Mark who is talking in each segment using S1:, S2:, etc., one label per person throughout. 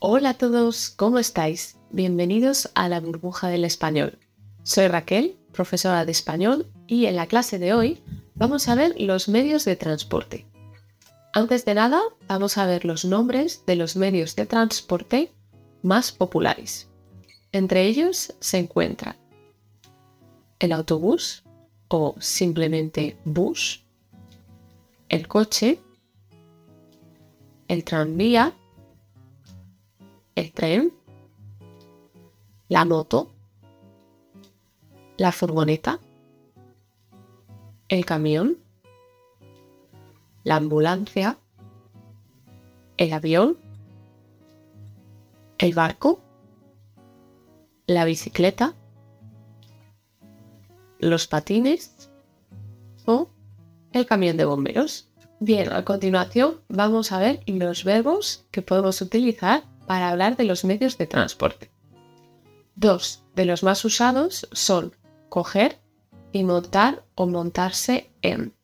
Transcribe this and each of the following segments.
S1: Hola a todos, ¿cómo estáis? Bienvenidos a la burbuja del español. Soy Raquel, profesora de español, y en la clase de hoy vamos a ver los medios de transporte. Antes de nada, vamos a ver los nombres de los medios de transporte más populares. Entre ellos se encuentran el autobús o simplemente bus, el coche, el tranvía, el tren, la moto, la furgoneta, el camión, la ambulancia, el avión, el barco, la bicicleta, los patines o el camión de bomberos. Bien, a continuación vamos a ver los verbos que podemos utilizar para hablar de los medios de transporte. Dos de los más usados son coger y montar o montarse en.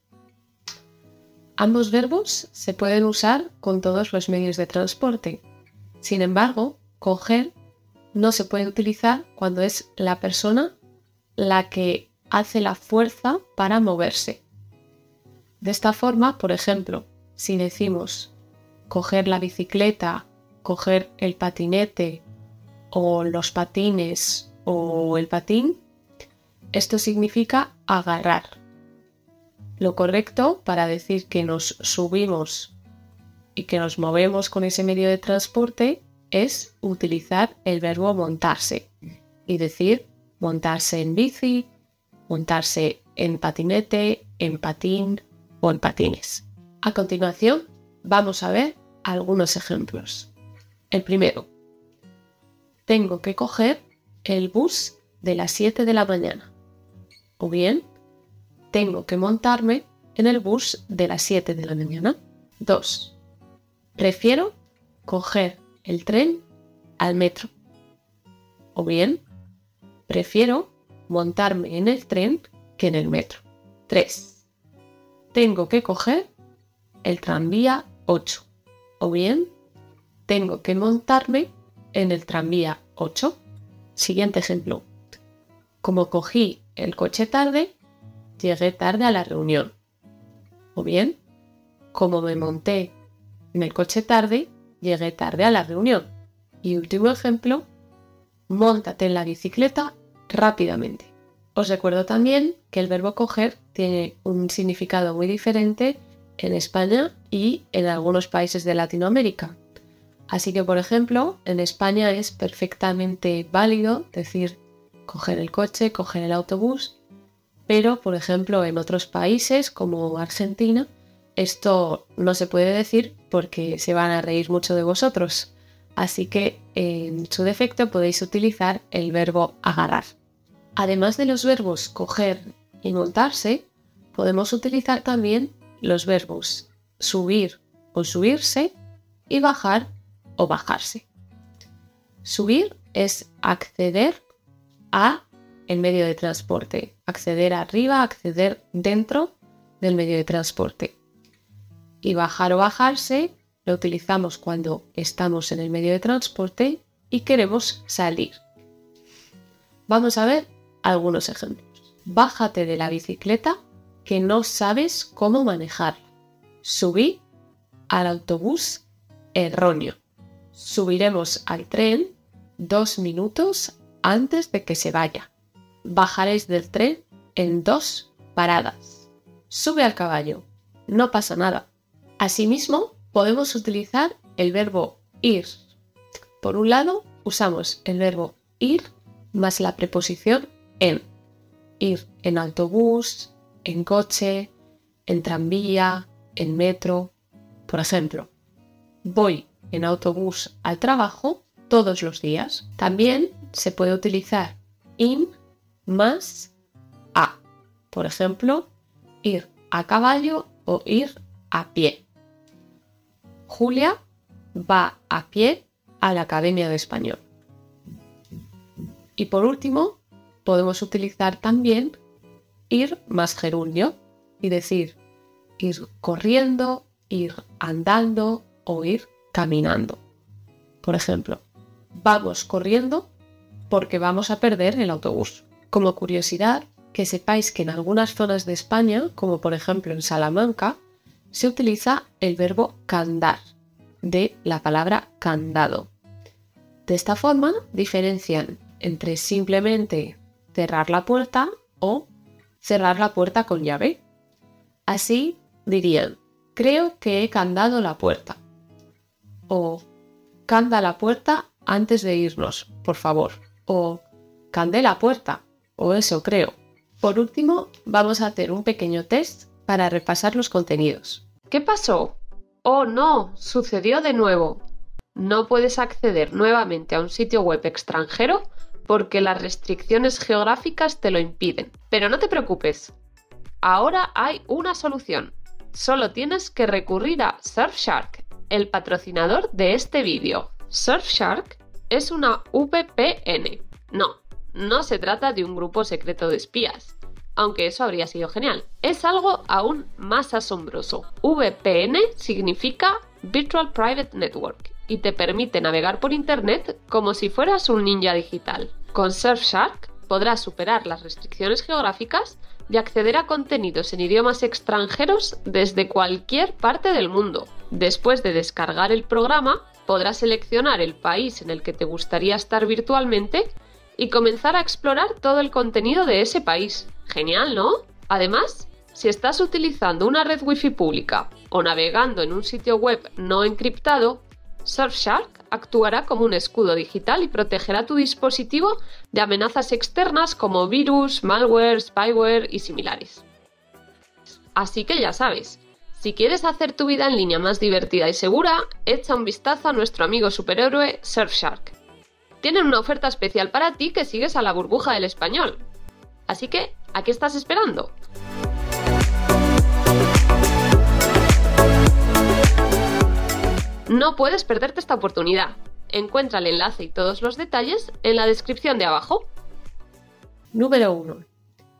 S1: Ambos verbos se pueden usar con todos los medios de transporte. Sin embargo, coger no se puede utilizar cuando es la persona la que hace la fuerza para moverse. De esta forma, por ejemplo, si decimos coger la bicicleta coger el patinete o los patines o el patín, esto significa agarrar. Lo correcto para decir que nos subimos y que nos movemos con ese medio de transporte es utilizar el verbo montarse y decir montarse en bici, montarse en patinete, en patín o en patines. A continuación, vamos a ver algunos ejemplos. El primero, tengo que coger el bus de las 7 de la mañana. O bien, tengo que montarme en el bus de las 7 de la mañana. 2. Prefiero coger el tren al metro. O bien, prefiero montarme en el tren que en el metro. 3. Tengo que coger el tranvía 8. O bien, tengo que montarme en el tranvía 8. Siguiente ejemplo. Como cogí el coche tarde, llegué tarde a la reunión. O bien, como me monté en el coche tarde, llegué tarde a la reunión. Y último ejemplo, montate en la bicicleta rápidamente. Os recuerdo también que el verbo coger tiene un significado muy diferente en España y en algunos países de Latinoamérica. Así que, por ejemplo, en España es perfectamente válido decir coger el coche, coger el autobús, pero, por ejemplo, en otros países como Argentina, esto no se puede decir porque se van a reír mucho de vosotros. Así que, en su defecto, podéis utilizar el verbo agarrar. Además de los verbos coger y montarse, podemos utilizar también los verbos subir o subirse y bajar o bajarse. Subir es acceder a el medio de transporte, acceder arriba, acceder dentro del medio de transporte. Y bajar o bajarse lo utilizamos cuando estamos en el medio de transporte y queremos salir. Vamos a ver algunos ejemplos. Bájate de la bicicleta que no sabes cómo manejar. Subí al autobús erróneo subiremos al tren dos minutos antes de que se vaya. Bajaréis del tren en dos paradas. Sube al caballo. No pasa nada. Asimismo, podemos utilizar el verbo ir. Por un lado, usamos el verbo ir más la preposición en. Ir en autobús, en coche, en tranvía, en metro. Por ejemplo, voy en autobús al trabajo todos los días. También se puede utilizar in más a. Por ejemplo, ir a caballo o ir a pie. Julia va a pie a la Academia de Español. Y por último, podemos utilizar también ir más gerundio y decir ir corriendo, ir andando o ir caminando. Por ejemplo, vamos corriendo porque vamos a perder el autobús. Como curiosidad, que sepáis que en algunas zonas de España, como por ejemplo en Salamanca, se utiliza el verbo candar, de la palabra candado. De esta forma diferencian entre simplemente cerrar la puerta o cerrar la puerta con llave. Así dirían, creo que he candado la puerta. O canda la puerta antes de irnos, por favor. O candé la puerta. O eso creo. Por último, vamos a hacer un pequeño test para repasar los contenidos.
S2: ¿Qué pasó? Oh no, sucedió de nuevo. No puedes acceder nuevamente a un sitio web extranjero porque las restricciones geográficas te lo impiden. Pero no te preocupes. Ahora hay una solución. Solo tienes que recurrir a Surfshark, el patrocinador de este vídeo. Surfshark es una VPN. No, no se trata de un grupo secreto de espías, aunque eso habría sido genial. Es algo aún más asombroso. VPN significa Virtual Private Network y te permite navegar por Internet como si fueras un ninja digital. Con Surfshark podrás superar las restricciones geográficas y acceder a contenidos en idiomas extranjeros desde cualquier parte del mundo. Después de descargar el programa, podrás seleccionar el país en el que te gustaría estar virtualmente y comenzar a explorar todo el contenido de ese país. Genial, ¿no? Además, si estás utilizando una red wifi pública o navegando en un sitio web no encriptado, Surfshark actuará como un escudo digital y protegerá tu dispositivo de amenazas externas como virus, malware, spyware y similares. Así que ya sabes, si quieres hacer tu vida en línea más divertida y segura, echa un vistazo a nuestro amigo superhéroe Surfshark. Tienen una oferta especial para ti que sigues a la burbuja del español. Así que, ¿a qué estás esperando? No puedes perderte esta oportunidad. Encuentra el enlace y todos los detalles en la descripción de abajo.
S1: Número 1.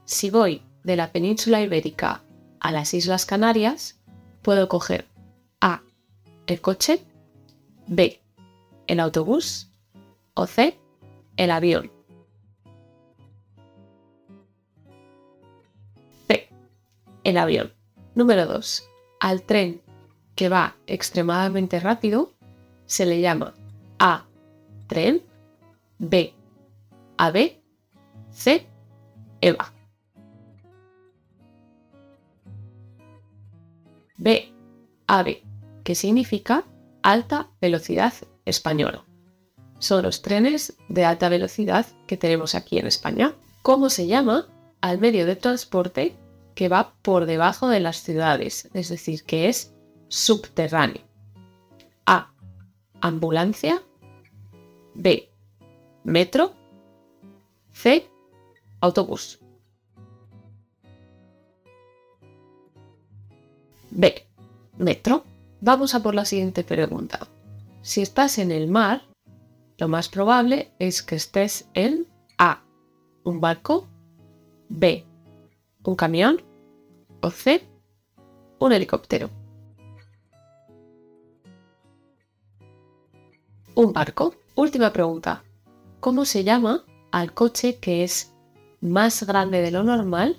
S1: Si voy de la península ibérica a las Islas Canarias, puedo coger A. el coche, B. el autobús o C. el avión. C. el avión. Número 2. Al tren que va extremadamente rápido se le llama A. Tren, B. AVE, C. EVA. B. AVE, que significa alta velocidad española. Son los trenes de alta velocidad que tenemos aquí en España. ¿Cómo se llama al medio de transporte que va por debajo de las ciudades? Es decir, que es subterráneo. A. Ambulancia. B. Metro. C. Autobús. B. Metro. Vamos a por la siguiente pregunta. Si estás en el mar, lo más probable es que estés en A. Un barco. B. Un camión. O C. Un helicóptero. Un barco. Última pregunta. ¿Cómo se llama al coche que es más grande de lo normal,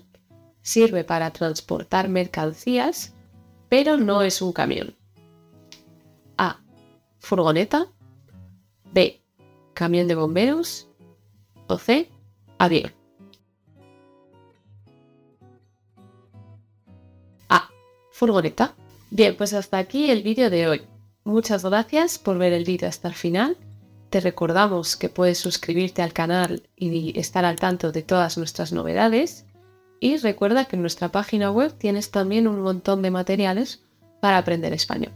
S1: sirve para transportar mercancías, pero no es un camión? A. Furgoneta. B. Camión de bomberos. O C. Avión. A. Furgoneta. Bien, pues hasta aquí el vídeo de hoy. Muchas gracias por ver el vídeo hasta el final. Te recordamos que puedes suscribirte al canal y estar al tanto de todas nuestras novedades. Y recuerda que en nuestra página web tienes también un montón de materiales para aprender español.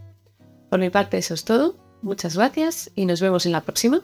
S1: Por mi parte eso es todo. Muchas gracias y nos vemos en la próxima.